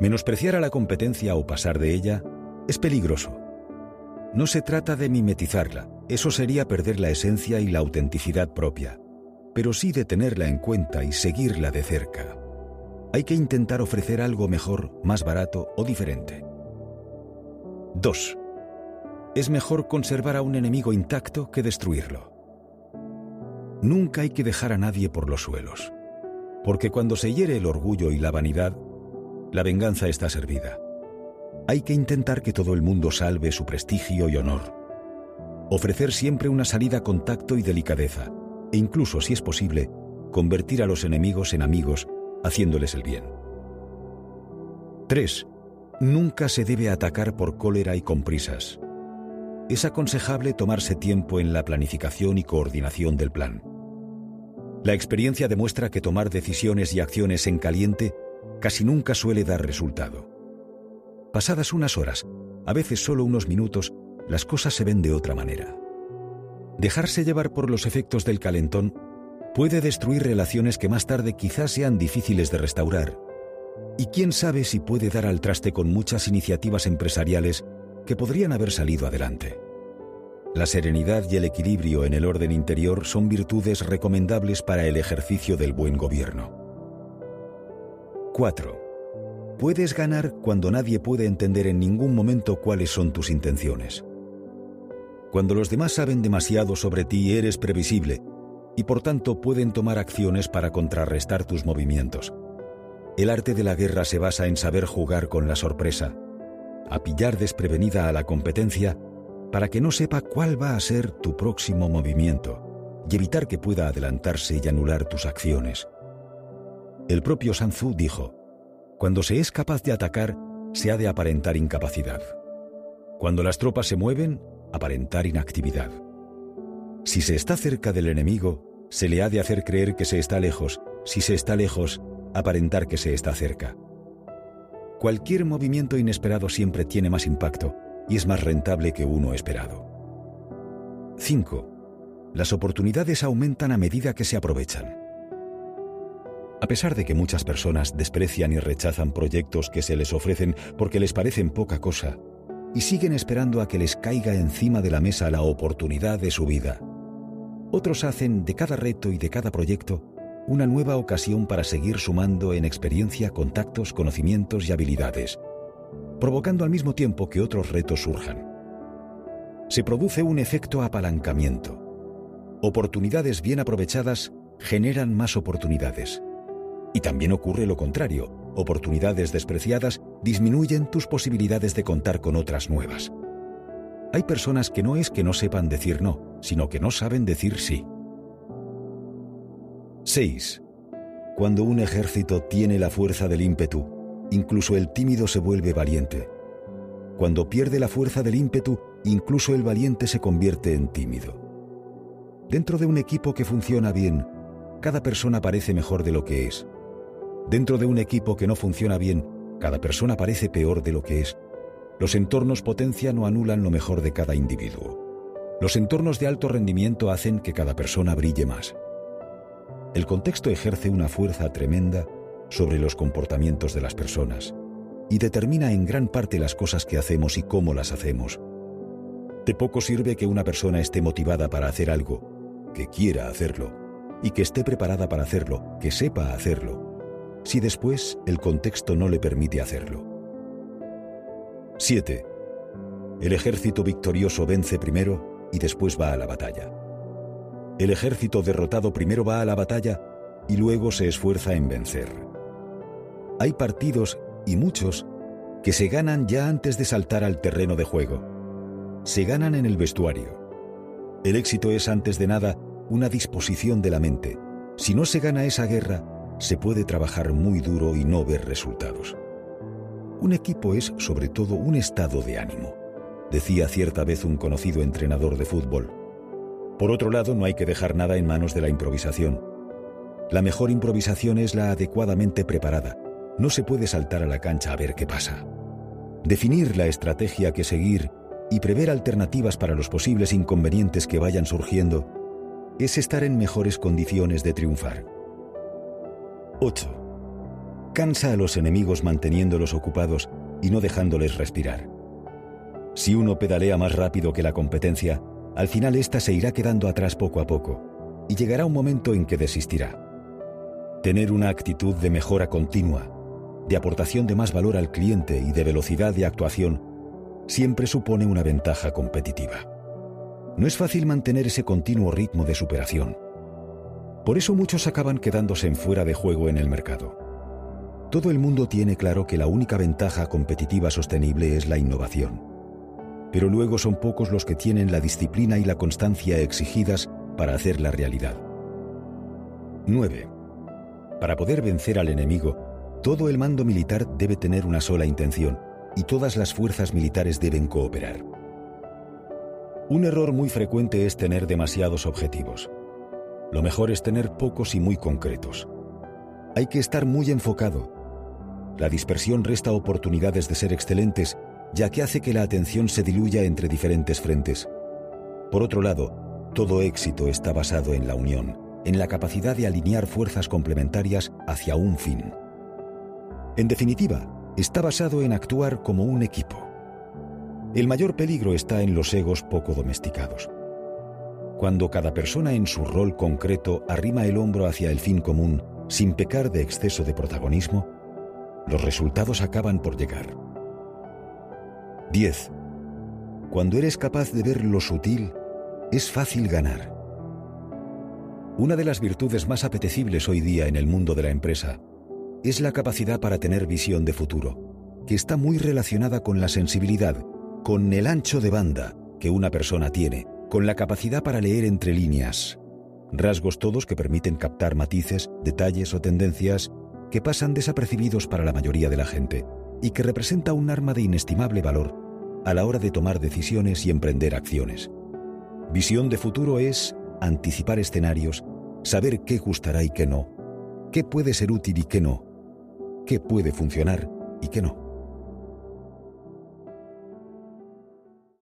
Menospreciar a la competencia o pasar de ella es peligroso. No se trata de mimetizarla, eso sería perder la esencia y la autenticidad propia, pero sí de tenerla en cuenta y seguirla de cerca. Hay que intentar ofrecer algo mejor, más barato o diferente. 2. Es mejor conservar a un enemigo intacto que destruirlo. Nunca hay que dejar a nadie por los suelos, porque cuando se hiere el orgullo y la vanidad, la venganza está servida. Hay que intentar que todo el mundo salve su prestigio y honor. Ofrecer siempre una salida con tacto y delicadeza, e incluso, si es posible, convertir a los enemigos en amigos, haciéndoles el bien. 3. Nunca se debe atacar por cólera y con prisas. Es aconsejable tomarse tiempo en la planificación y coordinación del plan. La experiencia demuestra que tomar decisiones y acciones en caliente casi nunca suele dar resultado. Pasadas unas horas, a veces solo unos minutos, las cosas se ven de otra manera. Dejarse llevar por los efectos del calentón puede destruir relaciones que más tarde quizás sean difíciles de restaurar. Y quién sabe si puede dar al traste con muchas iniciativas empresariales que podrían haber salido adelante. La serenidad y el equilibrio en el orden interior son virtudes recomendables para el ejercicio del buen gobierno. 4. Puedes ganar cuando nadie puede entender en ningún momento cuáles son tus intenciones. Cuando los demás saben demasiado sobre ti, eres previsible y por tanto pueden tomar acciones para contrarrestar tus movimientos. El arte de la guerra se basa en saber jugar con la sorpresa, a pillar desprevenida a la competencia para que no sepa cuál va a ser tu próximo movimiento y evitar que pueda adelantarse y anular tus acciones. El propio Sanzu dijo, cuando se es capaz de atacar, se ha de aparentar incapacidad. Cuando las tropas se mueven, aparentar inactividad. Si se está cerca del enemigo, se le ha de hacer creer que se está lejos. Si se está lejos, aparentar que se está cerca. Cualquier movimiento inesperado siempre tiene más impacto y es más rentable que uno esperado. 5. Las oportunidades aumentan a medida que se aprovechan. A pesar de que muchas personas desprecian y rechazan proyectos que se les ofrecen porque les parecen poca cosa, y siguen esperando a que les caiga encima de la mesa la oportunidad de su vida, otros hacen de cada reto y de cada proyecto una nueva ocasión para seguir sumando en experiencia, contactos, conocimientos y habilidades, provocando al mismo tiempo que otros retos surjan. Se produce un efecto apalancamiento. Oportunidades bien aprovechadas generan más oportunidades. Y también ocurre lo contrario. Oportunidades despreciadas disminuyen tus posibilidades de contar con otras nuevas. Hay personas que no es que no sepan decir no, sino que no saben decir sí. 6. Cuando un ejército tiene la fuerza del ímpetu, incluso el tímido se vuelve valiente. Cuando pierde la fuerza del ímpetu, incluso el valiente se convierte en tímido. Dentro de un equipo que funciona bien, cada persona parece mejor de lo que es. Dentro de un equipo que no funciona bien, cada persona parece peor de lo que es. Los entornos potencian o anulan lo mejor de cada individuo. Los entornos de alto rendimiento hacen que cada persona brille más. El contexto ejerce una fuerza tremenda sobre los comportamientos de las personas y determina en gran parte las cosas que hacemos y cómo las hacemos. De poco sirve que una persona esté motivada para hacer algo, que quiera hacerlo, y que esté preparada para hacerlo, que sepa hacerlo, si después el contexto no le permite hacerlo. 7. El ejército victorioso vence primero y después va a la batalla. El ejército derrotado primero va a la batalla y luego se esfuerza en vencer. Hay partidos, y muchos, que se ganan ya antes de saltar al terreno de juego. Se ganan en el vestuario. El éxito es antes de nada una disposición de la mente. Si no se gana esa guerra, se puede trabajar muy duro y no ver resultados. Un equipo es sobre todo un estado de ánimo, decía cierta vez un conocido entrenador de fútbol. Por otro lado, no hay que dejar nada en manos de la improvisación. La mejor improvisación es la adecuadamente preparada. No se puede saltar a la cancha a ver qué pasa. Definir la estrategia que seguir y prever alternativas para los posibles inconvenientes que vayan surgiendo es estar en mejores condiciones de triunfar. 8. cansa a los enemigos manteniéndolos ocupados y no dejándoles respirar. Si uno pedalea más rápido que la competencia, al final ésta se irá quedando atrás poco a poco y llegará un momento en que desistirá. Tener una actitud de mejora continua, de aportación de más valor al cliente y de velocidad de actuación siempre supone una ventaja competitiva. No es fácil mantener ese continuo ritmo de superación. Por eso muchos acaban quedándose fuera de juego en el mercado. Todo el mundo tiene claro que la única ventaja competitiva sostenible es la innovación. Pero luego son pocos los que tienen la disciplina y la constancia exigidas para hacer la realidad. 9. Para poder vencer al enemigo, todo el mando militar debe tener una sola intención y todas las fuerzas militares deben cooperar. Un error muy frecuente es tener demasiados objetivos. Lo mejor es tener pocos y muy concretos. Hay que estar muy enfocado. La dispersión resta oportunidades de ser excelentes, ya que hace que la atención se diluya entre diferentes frentes. Por otro lado, todo éxito está basado en la unión, en la capacidad de alinear fuerzas complementarias hacia un fin. En definitiva, está basado en actuar como un equipo. El mayor peligro está en los egos poco domesticados. Cuando cada persona en su rol concreto arrima el hombro hacia el fin común sin pecar de exceso de protagonismo, los resultados acaban por llegar. 10. Cuando eres capaz de ver lo sutil, es fácil ganar. Una de las virtudes más apetecibles hoy día en el mundo de la empresa es la capacidad para tener visión de futuro, que está muy relacionada con la sensibilidad con el ancho de banda que una persona tiene, con la capacidad para leer entre líneas, rasgos todos que permiten captar matices, detalles o tendencias que pasan desapercibidos para la mayoría de la gente y que representa un arma de inestimable valor a la hora de tomar decisiones y emprender acciones. Visión de futuro es anticipar escenarios, saber qué gustará y qué no, qué puede ser útil y qué no, qué puede funcionar y qué no.